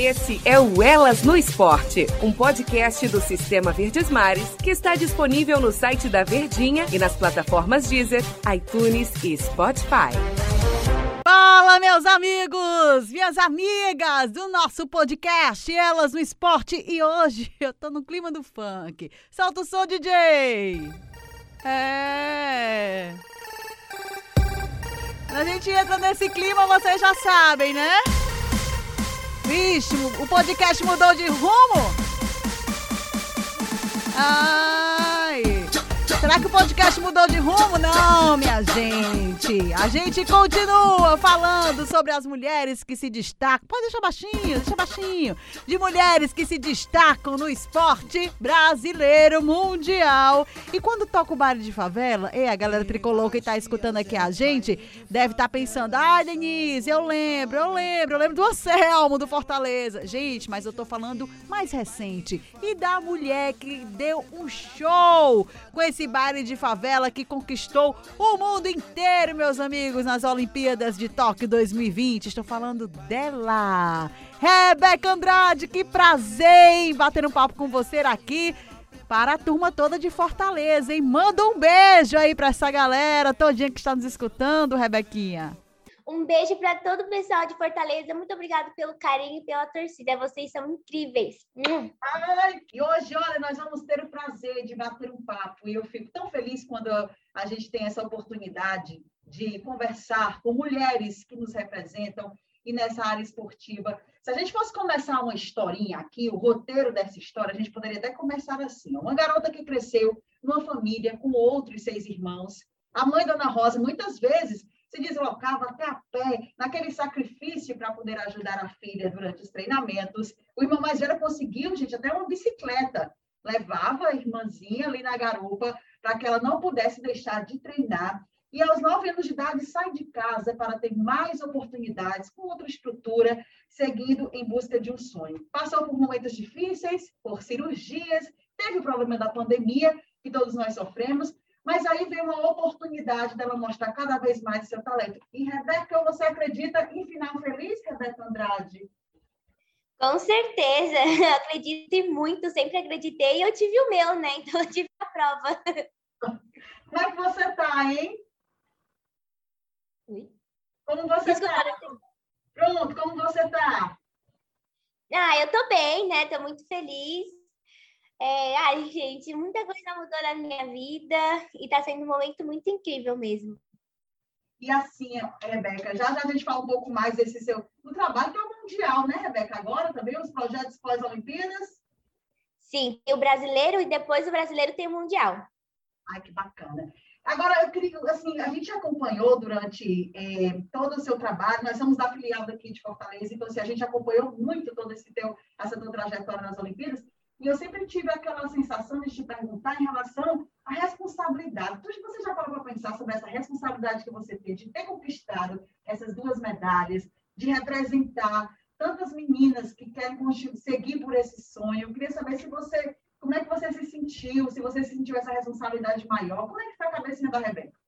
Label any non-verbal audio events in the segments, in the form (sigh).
Esse é o Elas no Esporte, um podcast do Sistema Verdes Mares que está disponível no site da Verdinha e nas plataformas Deezer, iTunes e Spotify. Fala, meus amigos, minhas amigas do nosso podcast Elas no Esporte. E hoje (laughs) eu tô no clima do funk. Solta o som, DJ! É. A gente entra nesse clima, vocês já sabem, né? Vixe, o podcast mudou de rumo? Será que o podcast mudou de rumo? Não, minha gente. A gente continua falando sobre as mulheres que se destacam. Pode deixar baixinho, deixa baixinho. De mulheres que se destacam no esporte brasileiro mundial. E quando toca o baile de favela, e a galera tricolor que tá escutando aqui a gente, deve estar tá pensando: ah, Denise, eu lembro, eu lembro, eu lembro do Anselmo do Fortaleza. Gente, mas eu tô falando mais recente. E da mulher que deu um show com esse baile de favela que conquistou o mundo inteiro, meus amigos, nas Olimpíadas de Tóquio 2020. Estou falando dela. Rebeca Andrade, que prazer em bater um papo com você aqui para a turma toda de Fortaleza, hein? Manda um beijo aí para essa galera todinha que está nos escutando, Rebequinha. Um beijo para todo o pessoal de Fortaleza. Muito obrigada pelo carinho e pela torcida. Vocês são incríveis. Hum. Ai, e hoje, olha, nós vamos ter o prazer de bater um papo. E eu fico tão feliz quando a gente tem essa oportunidade de conversar com mulheres que nos representam e nessa área esportiva. Se a gente fosse começar uma historinha aqui, o roteiro dessa história, a gente poderia até começar assim. Uma garota que cresceu numa família com outros seis irmãos. A mãe, Dona Rosa, muitas vezes se deslocava até a pé, naquele sacrifício para poder ajudar a filha durante os treinamentos. O irmão mais velho conseguiu, gente, até uma bicicleta. Levava a irmãzinha ali na garupa para que ela não pudesse deixar de treinar. E aos nove anos de idade sai de casa para ter mais oportunidades com outra estrutura, seguindo em busca de um sonho. Passou por momentos difíceis, por cirurgias, teve o problema da pandemia, que todos nós sofremos, mas aí vem uma oportunidade dela mostrar cada vez mais seu talento. E, Rebeca, você acredita em final feliz, Rebeca Andrade? Com certeza, (laughs) acredito muito, sempre acreditei e eu tive o meu, né? Então eu tive a prova. Como é que você tá, hein? Oi? Como você está? Pronto, como você tá? Ah, eu tô bem, né? Tô muito feliz. É, ai, gente, muita coisa mudou na minha vida e está sendo um momento muito incrível mesmo. E assim, Rebeca, já já a gente fala um pouco mais desse seu do trabalho que é o mundial, né, Rebeca? Agora também os projetos pós-Olimpíadas. Sim, tem o brasileiro e depois o brasileiro tem o mundial. Ai, que bacana. Agora, eu queria, assim, a gente acompanhou durante é, todo o seu trabalho, nós somos da filial daqui de Fortaleza, então, assim, a gente acompanhou muito todo esse teu, essa tua trajetória nas Olimpíadas, e eu sempre tive aquela sensação de te perguntar em relação à responsabilidade. Então, você já parou para pensar sobre essa responsabilidade que você teve de ter conquistado essas duas medalhas, de representar tantas meninas que querem seguir por esse sonho? Eu queria saber se você, como é que você se sentiu, se você sentiu essa responsabilidade maior. Como é que está a cabecinha da Rebeca?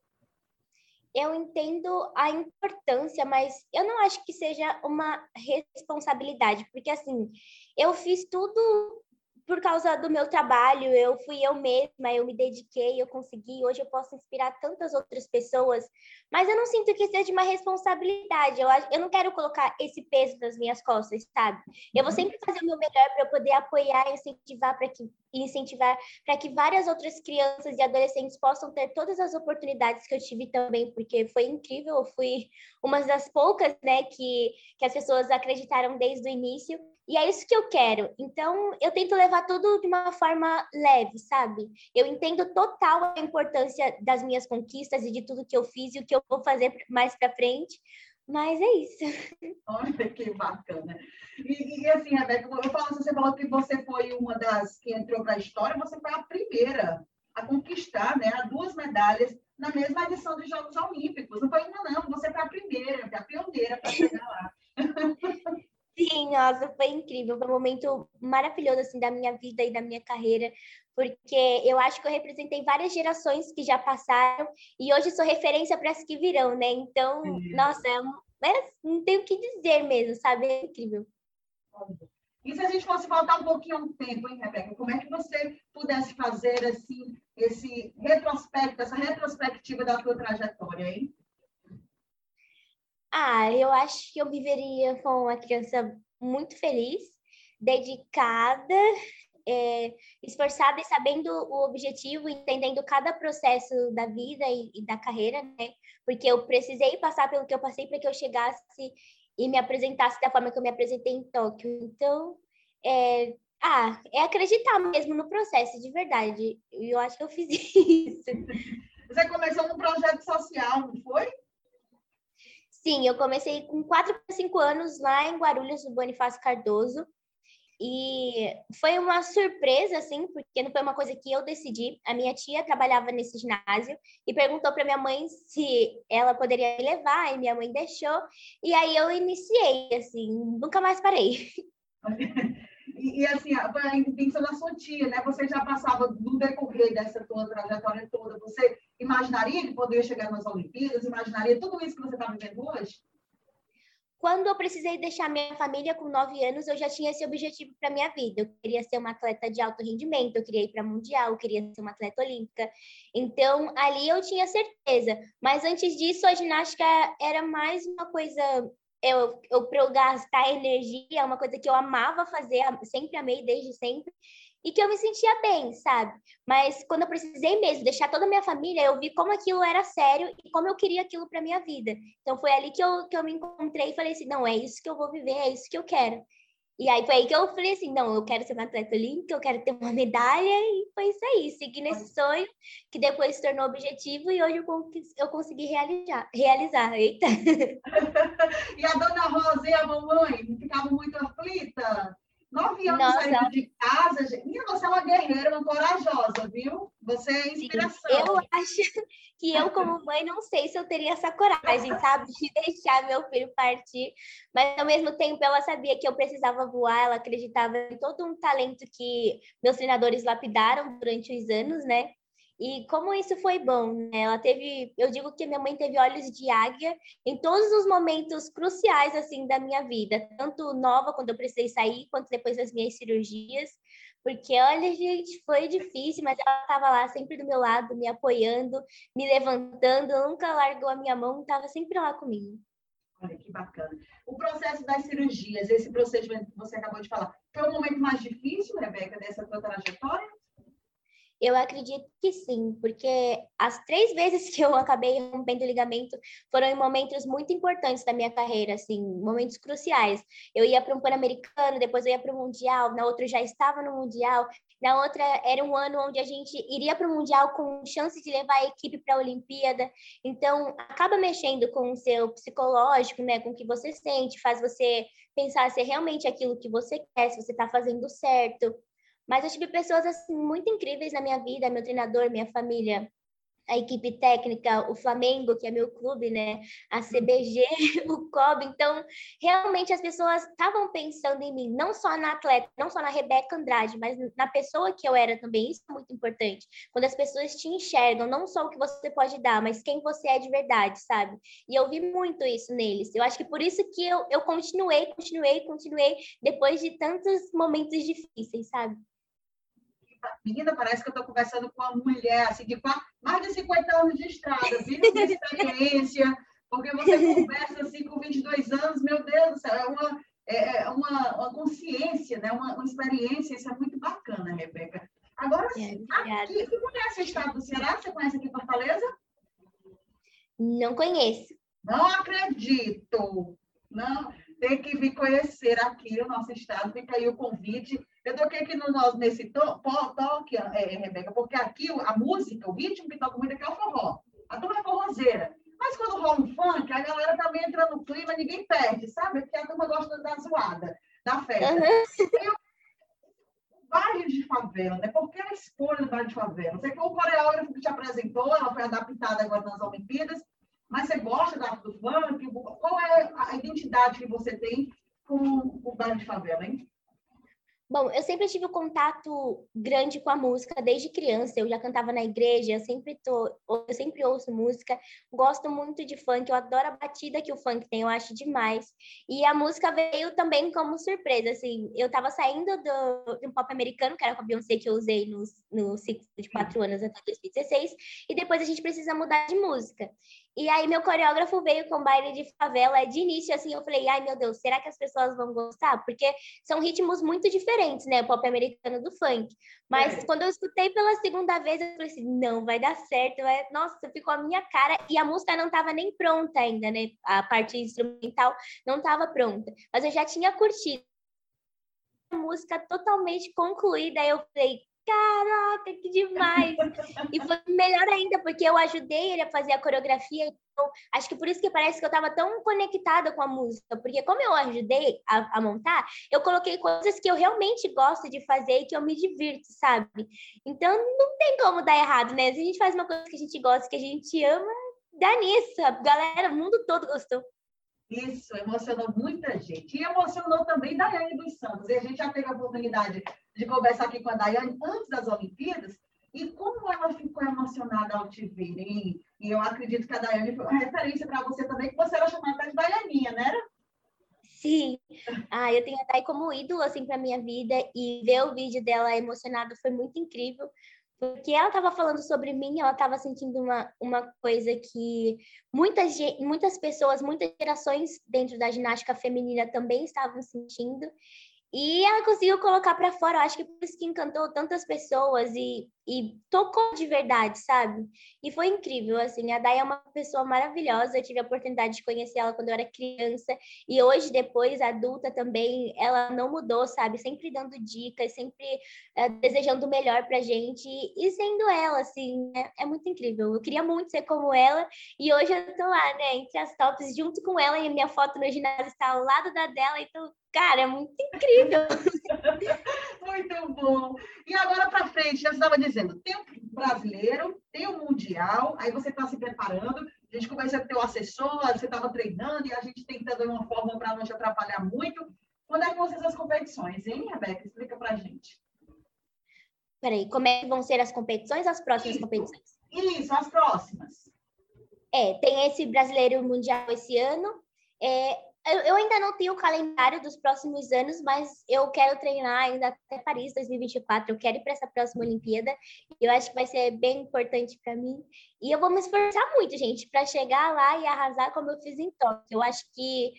eu entendo a importância, mas eu não acho que seja uma responsabilidade, porque assim, eu fiz tudo por causa do meu trabalho, eu fui eu mesma, eu me dediquei, eu consegui, hoje eu posso inspirar tantas outras pessoas, mas eu não sinto que seja uma responsabilidade, eu, eu não quero colocar esse peso nas minhas costas, sabe? Eu vou uhum. sempre fazer o meu melhor para poder apoiar e incentivar para que incentivar para que várias outras crianças e adolescentes possam ter todas as oportunidades que eu tive também, porque foi incrível, eu fui uma das poucas, né, que, que as pessoas acreditaram desde o início, e é isso que eu quero. Então, eu tento levar tudo de uma forma leve, sabe? Eu entendo total a importância das minhas conquistas e de tudo que eu fiz e o que eu vou fazer mais para frente. Mas é isso. (laughs) Olha que bacana. E, e assim, Rebeca, eu falo, você falou que você foi uma das que entrou para a história, você foi a primeira a conquistar né, duas medalhas na mesma edição dos Jogos Olímpicos. Não foi uma, não, você foi a primeira, a pioneira para chegar lá. (laughs) Sim, nossa, foi incrível, foi um momento maravilhoso assim da minha vida e da minha carreira, porque eu acho que eu representei várias gerações que já passaram e hoje sou referência para as que virão, né? Então, nossa, é, é, não tenho o que dizer mesmo, sabe? É incrível. E se a gente fosse voltar um pouquinho ao tempo, hein, Rebeca? Como é que você pudesse fazer assim, esse retrospecto, essa retrospectiva da tua trajetória, hein? Ah, eu acho que eu viveria com uma criança muito feliz, dedicada, é, esforçada e sabendo o objetivo, entendendo cada processo da vida e, e, da carreira, né? Porque eu precisei passar pelo que eu passei para que eu chegasse e me apresentasse da forma que eu me apresentei em Tóquio. Então, é, ah, é acreditar mesmo no processo, de verdade. E eu acho que eu fiz (laughs) isso. Você começou num projeto social, não foi? Sim, eu comecei com 4 para 5 anos lá em Guarulhos, no Bonifácio Cardoso. E foi uma surpresa, assim, porque não foi uma coisa que eu decidi. A minha tia trabalhava nesse ginásio e perguntou para minha mãe se ela poderia me levar, e minha mãe deixou. E aí eu iniciei, assim, nunca mais parei. (laughs) E, e, assim, a intenção da sua tia, né? Você já passava no decorrer dessa tua trajetória toda, você imaginaria que poderia chegar nas Olimpíadas? Imaginaria tudo isso que você está vivendo hoje? Quando eu precisei deixar minha família com nove anos, eu já tinha esse objetivo para minha vida. Eu queria ser uma atleta de alto rendimento, eu queria ir para mundial, eu queria ser uma atleta olímpica. Então, ali eu tinha certeza. Mas antes disso, a ginástica era mais uma coisa eu, eu para eu gastar energia, é uma coisa que eu amava fazer, sempre amei desde sempre, e que eu me sentia bem, sabe? Mas quando eu precisei mesmo deixar toda a minha família, eu vi como aquilo era sério e como eu queria aquilo para minha vida. Então foi ali que eu, que eu me encontrei e falei assim: não, é isso que eu vou viver, é isso que eu quero. E aí foi aí que eu falei assim, não, eu quero ser uma atleta olímpica, eu quero ter uma medalha, e foi isso aí, segui nesse sonho, que depois se tornou objetivo, e hoje eu, eu consegui realizar, realizar, eita. (laughs) e a dona Rosa e a mamãe ficavam muito aflitas? Nove anos Nossa. saindo de casa, gente. Minha, você é uma guerreira, uma corajosa, viu? Você é inspiração. Sim, eu acho que eu, como mãe, não sei se eu teria essa coragem, sabe? De deixar meu filho partir. Mas, ao mesmo tempo, ela sabia que eu precisava voar, ela acreditava em todo um talento que meus treinadores lapidaram durante os anos, né? E como isso foi bom, né? Ela teve, eu digo que minha mãe teve olhos de águia em todos os momentos cruciais assim da minha vida, tanto nova quando eu precisei sair, quanto depois das minhas cirurgias. Porque olha, gente, foi difícil, mas ela estava lá sempre do meu lado, me apoiando, me levantando, nunca largou a minha mão, estava sempre lá comigo. Olha que bacana. O processo das cirurgias, esse procedimento que você acabou de falar, foi o momento mais difícil, Rebeca, dessa tua trajetória? Eu acredito que sim, porque as três vezes que eu acabei rompendo o ligamento foram em momentos muito importantes da minha carreira, assim, momentos cruciais. Eu ia para um Pan-Americano, depois eu ia para o Mundial, na outra eu já estava no Mundial, na outra era um ano onde a gente iria para o Mundial com chance de levar a equipe para a Olimpíada. Então, acaba mexendo com o seu psicológico, né, com o que você sente, faz você pensar se é realmente aquilo que você quer, se você está fazendo certo. Mas eu tive pessoas assim muito incríveis na minha vida, meu treinador, minha família, a equipe técnica, o Flamengo, que é meu clube, né? A CBG, (laughs) o COB. Então, realmente as pessoas estavam pensando em mim, não só na atleta, não só na Rebeca Andrade, mas na pessoa que eu era também. Isso é muito importante. Quando as pessoas te enxergam, não só o que você pode dar, mas quem você é de verdade, sabe? E eu vi muito isso neles. Eu acho que por isso que eu, eu continuei, continuei, continuei, depois de tantos momentos difíceis, sabe? Menina, parece que eu estou conversando com uma mulher assim, de quatro, mais de 50 anos de estrada, viu? De experiência, porque você (laughs) conversa assim com 22 anos, meu Deus do céu, é uma, é, é uma, uma consciência, né? uma, uma experiência, isso é muito bacana, Rebeca. Agora, é, aqui, você conhece o estado do Ceará? Você conhece aqui Fortaleza? Não conheço. Não acredito. Não, tem que vir conhecer aqui o nosso estado. Fica aí o convite eu toquei aqui no nosso, nesse to, toque, é, Rebeca, porque aqui a música, o ritmo que toca muito aqui é o forró. A turma é forrozeira. Mas quando rola um funk, a galera também entra no clima, ninguém perde, sabe? Porque a turma gosta da zoada, da festa. Uhum. baile de favela, né? Por que a escolha do baile de favela? Você foi o coreógrafo que te apresentou, ela foi adaptada agora nas Olimpíadas, mas você gosta da, do funk? Qual é a identidade que você tem com o baile de favela, hein? Bom, eu sempre tive um contato grande com a música desde criança. Eu já cantava na igreja, eu sempre tô, eu sempre ouço música. Gosto muito de funk, eu adoro a batida que o funk tem, eu acho demais. E a música veio também como surpresa, assim. Eu tava saindo do, de um pop americano, que era com a Beyoncé que eu usei no, no ciclo de quatro anos até 2016, e depois a gente precisa mudar de música. E aí meu coreógrafo veio com baile de favela de início, assim, eu falei, ai meu Deus, será que as pessoas vão gostar? Porque são ritmos muito diferentes, né, o pop americano do funk. Mas é. quando eu escutei pela segunda vez, eu falei assim, não, vai dar certo, vai... nossa, ficou a minha cara. E a música não estava nem pronta ainda, né, a parte instrumental não estava pronta. Mas eu já tinha curtido a música totalmente concluída, aí eu falei, caraca, que demais! E foi melhor ainda, porque eu ajudei ele a fazer a coreografia. Então, acho que por isso que parece que eu estava tão conectada com a música, porque como eu ajudei a, a, montar, eu coloquei coisas que eu realmente gosto de fazer e que eu me divirto, sabe? Então, não tem como dar errado, né? Se a gente faz uma coisa que a gente gosta, que a gente ama, dá nisso. A galera, o mundo todo gostou. Isso, emocionou muita gente. E emocionou também Daiane dos Santos. E a gente já teve a oportunidade de conversar aqui com a Daiane antes das Olimpíadas. E como ela ficou emocionada ao te ver. E, e eu acredito que a Daiane foi uma referência para você também, que você era chamada de Daianinha, né? Sim. Ah, eu tenho a Dai como ídolo, assim, para minha vida. E ver o vídeo dela emocionada foi muito incrível porque ela estava falando sobre mim, ela estava sentindo uma, uma coisa que muitas, muitas pessoas, muitas gerações dentro da ginástica feminina também estavam sentindo. E ela conseguiu colocar para fora, eu acho que por isso que encantou tantas pessoas e, e tocou de verdade, sabe? E foi incrível, assim, a Day é uma pessoa maravilhosa, eu tive a oportunidade de conhecer ela quando eu era criança, e hoje, depois, adulta também, ela não mudou, sabe? Sempre dando dicas, sempre é, desejando o melhor pra gente, e sendo ela, assim, é, é, muito incrível. Eu queria muito ser como ela, e hoje eu tô lá, né, entre as tops, junto com ela, e minha foto no ginásio está ao lado da dela, então Cara, é muito incrível. (laughs) muito bom. E agora para frente, já estava dizendo, tem o brasileiro, tem o mundial, aí você está se preparando, a gente começa a ter o assessor, você estava treinando e a gente tentando de uma forma para não te atrapalhar muito. Quando é que vão ser as competições, hein, Rebeca? Explica para a gente. Peraí, como é que vão ser as competições, as próximas Isso. competições? Isso, as próximas. É, tem esse brasileiro mundial esse ano. É, eu ainda não tenho o calendário dos próximos anos, mas eu quero treinar ainda até Paris 2024. Eu quero ir para essa próxima Olimpíada. Eu acho que vai ser bem importante para mim. E eu vou me esforçar muito, gente, para chegar lá e arrasar como eu fiz em Tóquio. Eu acho que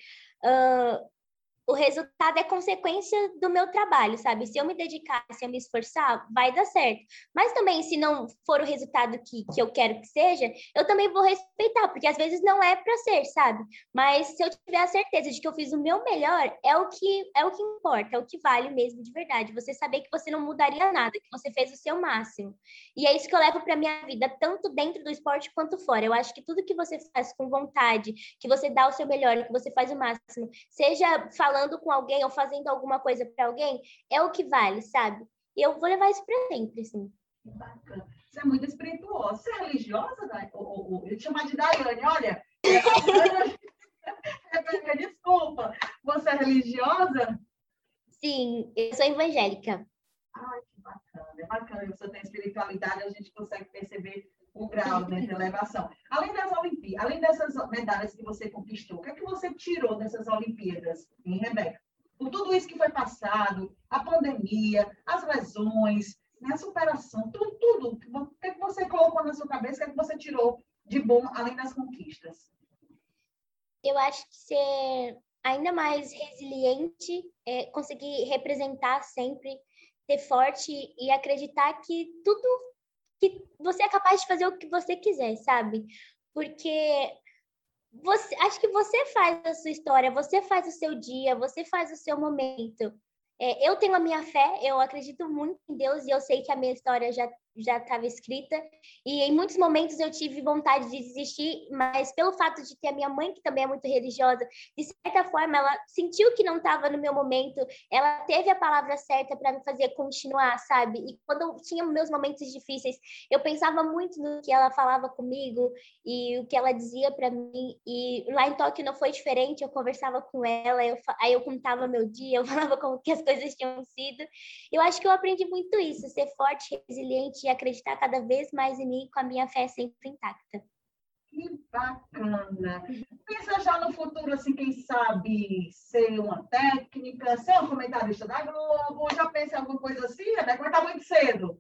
o resultado é consequência do meu trabalho, sabe? Se eu me dedicar, se eu me esforçar, vai dar certo. Mas também, se não for o resultado que, que eu quero que seja, eu também vou respeitar, porque às vezes não é para ser, sabe? Mas se eu tiver a certeza de que eu fiz o meu melhor, é o que é o que importa, é o que vale mesmo de verdade. Você saber que você não mudaria nada, que você fez o seu máximo. E é isso que eu levo para minha vida, tanto dentro do esporte quanto fora. Eu acho que tudo que você faz com vontade, que você dá o seu melhor, que você faz o máximo, seja falando falando com alguém ou fazendo alguma coisa para alguém, é o que vale, sabe? E eu vou levar isso para sempre, assim. Bacana. Você é muito espirituosa. Você é religiosa, Dai? Eu te chamar de Daiane, olha. (laughs) Desculpa. Você é religiosa? Sim, eu sou evangélica. Ai, que bacana. É bacana. Você tem espiritualidade, a gente consegue perceber o grau né, de elevação. Olimpíadas, além dessas medalhas que você conquistou, o que é que você tirou dessas Olimpíadas, hein, Rebeca? Por tudo isso que foi passado, a pandemia, as lesões, né, a superação, tudo, tudo. O que, é que você colocou na sua cabeça, o que, é que você tirou de bom, além das conquistas? Eu acho que ser ainda mais resiliente, é, conseguir representar sempre, ser forte e acreditar que tudo que você é capaz de fazer o que você quiser, sabe? Porque você, acho que você faz a sua história, você faz o seu dia, você faz o seu momento. É, eu tenho a minha fé, eu acredito muito em Deus e eu sei que a minha história já já estava escrita. E em muitos momentos eu tive vontade de desistir, mas pelo fato de ter a minha mãe, que também é muito religiosa, de certa forma ela sentiu que não estava no meu momento, ela teve a palavra certa para me fazer continuar, sabe? E quando eu tinha meus momentos difíceis, eu pensava muito no que ela falava comigo e o que ela dizia para mim. E lá em Tóquio não foi diferente, eu conversava com ela, eu, aí eu contava meu dia, (laughs) eu falava como que as coisas tinham sido. Eu acho que eu aprendi muito isso, ser forte, resiliente e acreditar cada vez mais em mim com a minha fé sempre intacta. Que bacana! Pensa já no futuro, assim, quem sabe ser uma técnica, ser uma comentarista da Globo, já pensa em alguma coisa assim, Rebeca? Mas tá muito cedo.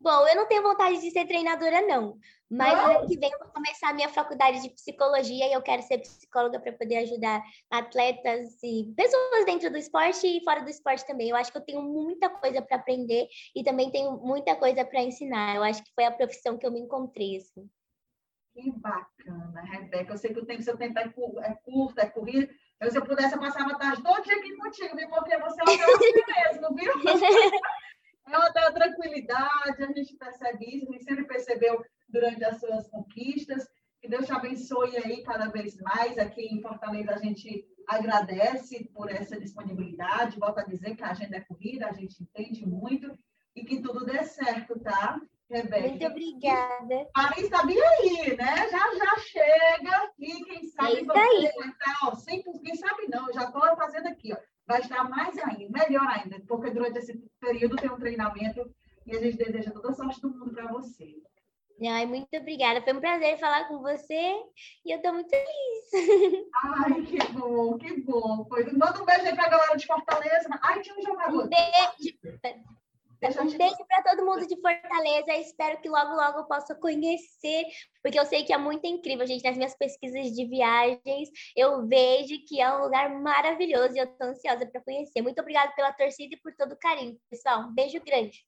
Bom, eu não tenho vontade de ser treinadora, não. Mas não? ano que vem eu vou começar a minha faculdade de psicologia e eu quero ser psicóloga para poder ajudar atletas e pessoas dentro do esporte e fora do esporte também. Eu acho que eu tenho muita coisa para aprender e também tenho muita coisa para ensinar. Eu acho que foi a profissão que eu me encontrei. Assim. Que bacana, Rebeca. Eu sei que o tempo, seu tempo é, é curto, é corrido. Eu, se eu pudesse, eu passava a tarde todo dia aqui contigo, viu? Porque você é uma mesmo, viu? (laughs) É uma tranquilidade, a gente percebe isso, a gente sempre percebeu durante as suas conquistas. Que Deus te abençoe aí cada vez mais. Aqui em Fortaleza a gente agradece por essa disponibilidade. Volto a dizer que a agenda é corrida, a gente entende muito e que tudo dê certo, tá? Rebeca. Muito obrigada. Paris está bem aí, né? Já já chega e quem sabe é você vai estar, ó, quem sabe não, eu já estou fazendo aqui, ó. Vai estar mais ainda, melhor ainda, porque durante esse período tem um treinamento e a gente deseja toda a sorte do mundo para você. Ai, muito obrigada. Foi um prazer falar com você e eu estou muito feliz. (laughs) Ai, que bom, que bom. Foi. Manda um beijo aí para a galera de Fortaleza. Ai, tinha um jogador. Um beijo. Um beijo para todo mundo de Fortaleza. Espero que logo, logo eu possa conhecer, porque eu sei que é muito incrível, gente. Nas minhas pesquisas de viagens, eu vejo que é um lugar maravilhoso e eu estou ansiosa para conhecer. Muito obrigada pela torcida e por todo o carinho, pessoal. Um beijo grande.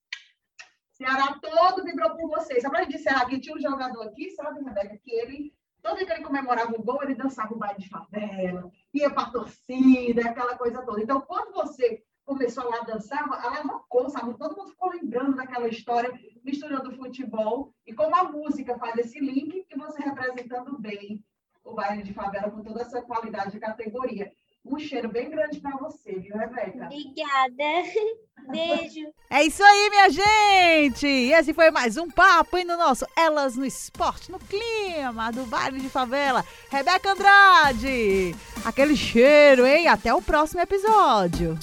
Ceará todo vibrou por vocês. Só para gente encerrar aqui, tinha um jogador aqui, sabe, Rebeca, que ele, todo dia que ele comemorava o gol, ele dançava o baile de favela, ia para a torcida, aquela coisa toda. Então, quando você começou lá a dançar, alavancou, sabe? Todo mundo ficou lembrando daquela história, misturando futebol e como a música faz esse link e você representando bem o baile de favela com toda essa qualidade de categoria. Um cheiro bem grande para você, viu, Rebeca? Obrigada. (laughs) Beijo. É isso aí, minha gente! Esse foi mais um papo hein, no nosso Elas no Esporte, no clima do bairro de favela. Rebeca Andrade! Aquele cheiro, hein? Até o próximo episódio.